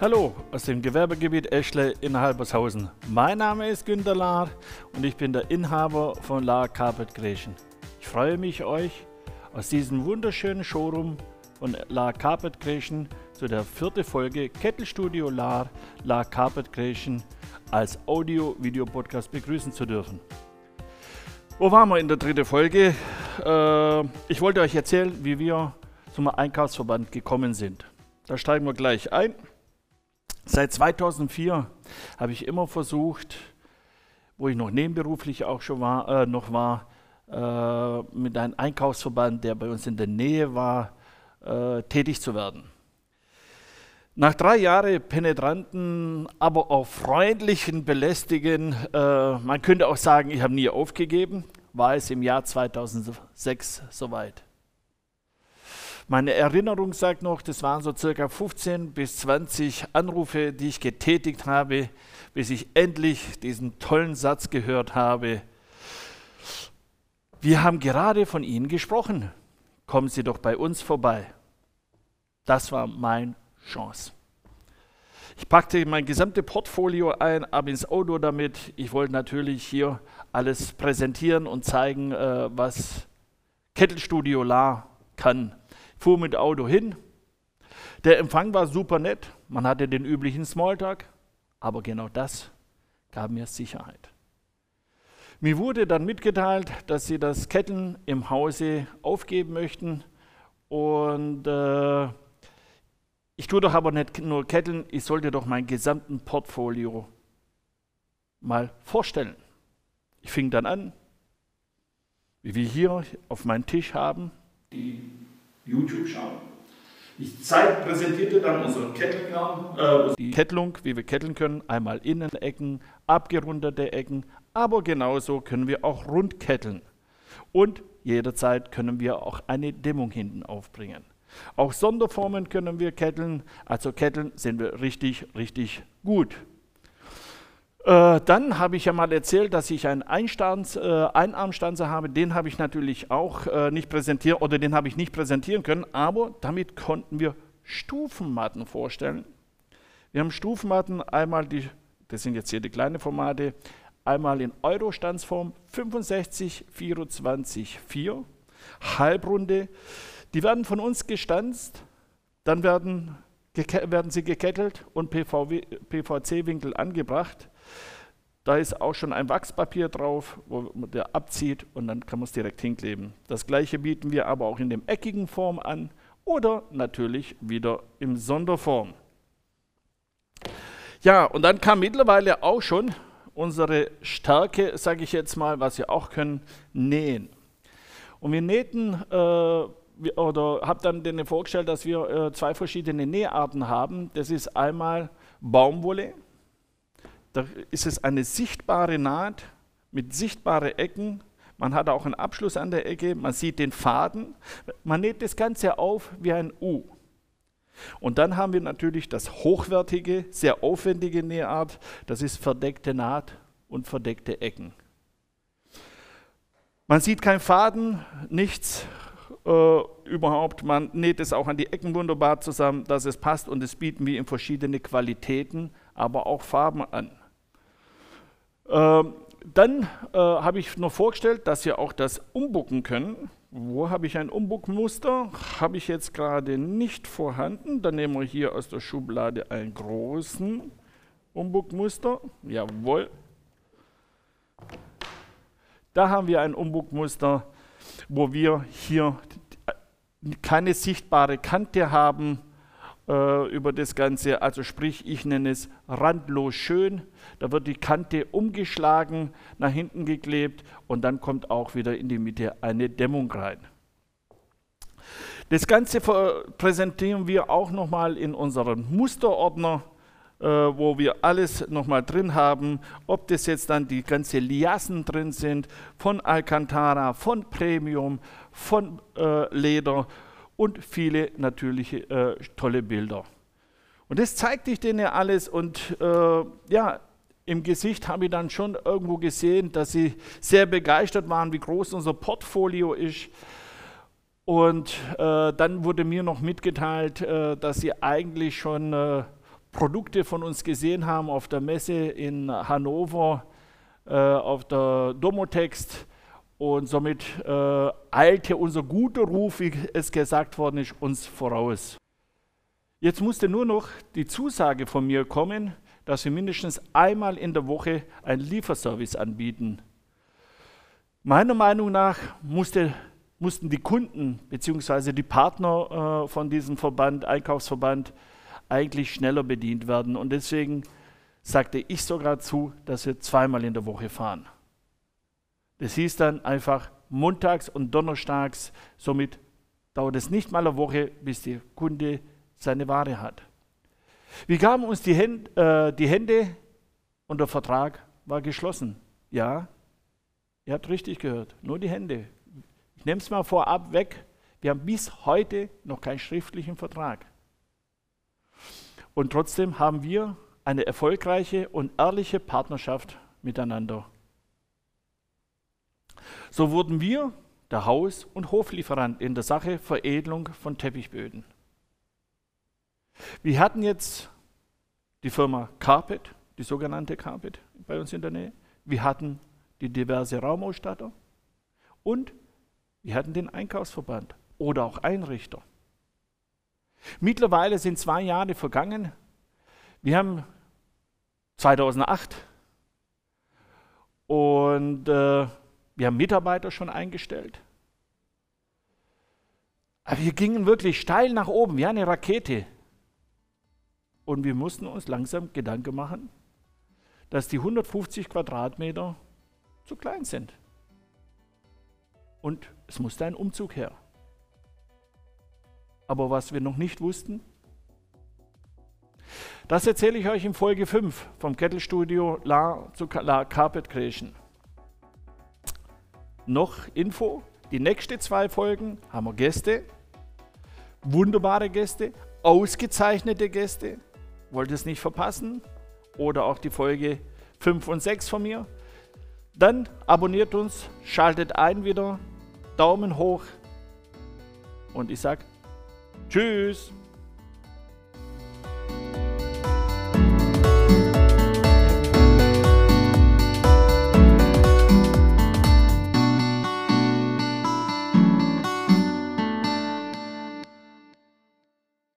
Hallo aus dem Gewerbegebiet Eschle in Halbershausen. Mein Name ist Günter Lahr und ich bin der Inhaber von Lahr Carpet Creation. Ich freue mich, euch aus diesem wunderschönen Showroom von Lahr Carpet Creation zu der vierten Folge Kettelstudio Lahr, Lahr Carpet Creation als Audio-Video-Podcast begrüßen zu dürfen. Wo waren wir in der dritten Folge? Äh, ich wollte euch erzählen, wie wir zum Einkaufsverband gekommen sind. Da steigen wir gleich ein. Seit 2004 habe ich immer versucht, wo ich noch nebenberuflich auch schon war, äh, noch war, äh, mit einem Einkaufsverband, der bei uns in der Nähe war, äh, tätig zu werden. Nach drei Jahren penetranten, aber auch freundlichen Belästigen, äh, man könnte auch sagen, ich habe nie aufgegeben, war es im Jahr 2006 soweit. Meine Erinnerung sagt noch, das waren so circa 15 bis 20 Anrufe, die ich getätigt habe, bis ich endlich diesen tollen Satz gehört habe. Wir haben gerade von Ihnen gesprochen. Kommen Sie doch bei uns vorbei. Das war meine Chance. Ich packte mein gesamtes Portfolio ein, ab ins Auto damit. Ich wollte natürlich hier alles präsentieren und zeigen, äh, was Kettelstudio La kann fuhr mit Auto hin. Der Empfang war super nett, man hatte den üblichen Smalltalk, aber genau das gab mir Sicherheit. Mir wurde dann mitgeteilt, dass sie das Ketteln im Hause aufgeben möchten und äh, ich tue doch aber nicht nur Ketteln, ich sollte doch mein gesamten Portfolio mal vorstellen. Ich fing dann an, wie wir hier auf meinem Tisch haben, die YouTube schauen. Ich zeig, präsentierte dann unseren Kettelgarn, äh, Kettlung, wie wir ketteln können, einmal Innenecken, abgerundete Ecken, aber genauso können wir auch rund ketteln. Und jederzeit können wir auch eine Dämmung hinten aufbringen. Auch Sonderformen können wir ketteln, also ketteln sind wir richtig, richtig gut. Äh, dann habe ich ja mal erzählt, dass ich einen äh, Einarmstanzer habe. Den habe ich natürlich auch äh, nicht präsentieren oder den habe ich nicht präsentieren können, aber damit konnten wir Stufenmatten vorstellen. Wir haben Stufenmatten einmal die, das sind jetzt hier die kleinen Formate, einmal in Euro-Stanzform 65, 24, 4, Halbrunde. Die werden von uns gestanzt, dann werden, werden sie gekettelt und PVC-Winkel angebracht. Da ist auch schon ein Wachspapier drauf, wo man der abzieht und dann kann man es direkt hinkleben. Das gleiche bieten wir aber auch in dem eckigen Form an oder natürlich wieder im Sonderform. Ja, und dann kam mittlerweile auch schon unsere Stärke, sage ich jetzt mal, was wir auch können, nähen. Und wir nähten äh, oder habe dann denen vorgestellt, dass wir äh, zwei verschiedene Näharten haben. Das ist einmal Baumwolle, da ist es eine sichtbare Naht mit sichtbaren Ecken. Man hat auch einen Abschluss an der Ecke, man sieht den Faden. Man näht das Ganze auf wie ein U. Und dann haben wir natürlich das hochwertige, sehr aufwendige Nähart, das ist verdeckte Naht und verdeckte Ecken. Man sieht keinen Faden, nichts äh, überhaupt. Man näht es auch an die Ecken wunderbar zusammen, dass es passt und das bieten wir in verschiedene Qualitäten, aber auch Farben an. Ähm, dann äh, habe ich noch vorgestellt, dass wir auch das umbucken können. Wo habe ich ein Umbuckmuster? Habe ich jetzt gerade nicht vorhanden. Dann nehmen wir hier aus der Schublade einen großen Umbuckmuster. Jawohl. Da haben wir ein Umbuckmuster, wo wir hier keine sichtbare Kante haben äh, über das Ganze. Also sprich, ich nenne es randlos schön. Da wird die Kante umgeschlagen, nach hinten geklebt und dann kommt auch wieder in die Mitte eine Dämmung rein. Das Ganze präsentieren wir auch nochmal in unserem Musterordner, äh, wo wir alles nochmal drin haben, ob das jetzt dann die ganze Liassen drin sind, von Alcantara, von Premium, von äh, Leder und viele natürliche äh, tolle Bilder. Und das zeigte ich denen alles und äh, ja, im Gesicht habe ich dann schon irgendwo gesehen, dass sie sehr begeistert waren, wie groß unser Portfolio ist. Und äh, dann wurde mir noch mitgeteilt, äh, dass sie eigentlich schon äh, Produkte von uns gesehen haben auf der Messe in Hannover, äh, auf der Domotext. Und somit äh, eilte unser guter Ruf, wie es gesagt worden ist, uns voraus. Jetzt musste nur noch die Zusage von mir kommen, dass wir mindestens einmal in der Woche einen Lieferservice anbieten. Meiner Meinung nach musste, mussten die Kunden bzw. die Partner äh, von diesem Verband, Einkaufsverband, eigentlich schneller bedient werden. Und deswegen sagte ich sogar zu, dass wir zweimal in der Woche fahren. Das hieß dann einfach montags und donnerstags, somit dauert es nicht mal eine Woche, bis der Kunde seine Ware hat. Wir gaben uns die, Hände, äh, die Hände und der Vertrag war geschlossen. Ja, ihr habt richtig gehört, nur die Hände. Ich nehme es mal vorab weg. Wir haben bis heute noch keinen schriftlichen Vertrag. Und trotzdem haben wir eine erfolgreiche und ehrliche Partnerschaft miteinander. So wurden wir der Haus- und Hoflieferant in der Sache Veredelung von Teppichböden. Wir hatten jetzt die Firma Carpet, die sogenannte Carpet bei uns in der Nähe. Wir hatten die diverse Raumausstatter und wir hatten den Einkaufsverband oder auch Einrichter. Mittlerweile sind zwei Jahre vergangen. Wir haben 2008 und äh, wir haben Mitarbeiter schon eingestellt. Aber wir gingen wirklich steil nach oben, wie eine Rakete. Und wir mussten uns langsam Gedanken machen, dass die 150 Quadratmeter zu klein sind. Und es musste ein Umzug her. Aber was wir noch nicht wussten, das erzähle ich euch in Folge 5 vom Kettelstudio La zu La Carpet Creation. Noch Info, die nächsten zwei Folgen haben wir Gäste, wunderbare Gäste, ausgezeichnete Gäste, wollt ihr es nicht verpassen? Oder auch die Folge 5 und 6 von mir. Dann abonniert uns, schaltet ein wieder, Daumen hoch und ich sage Tschüss.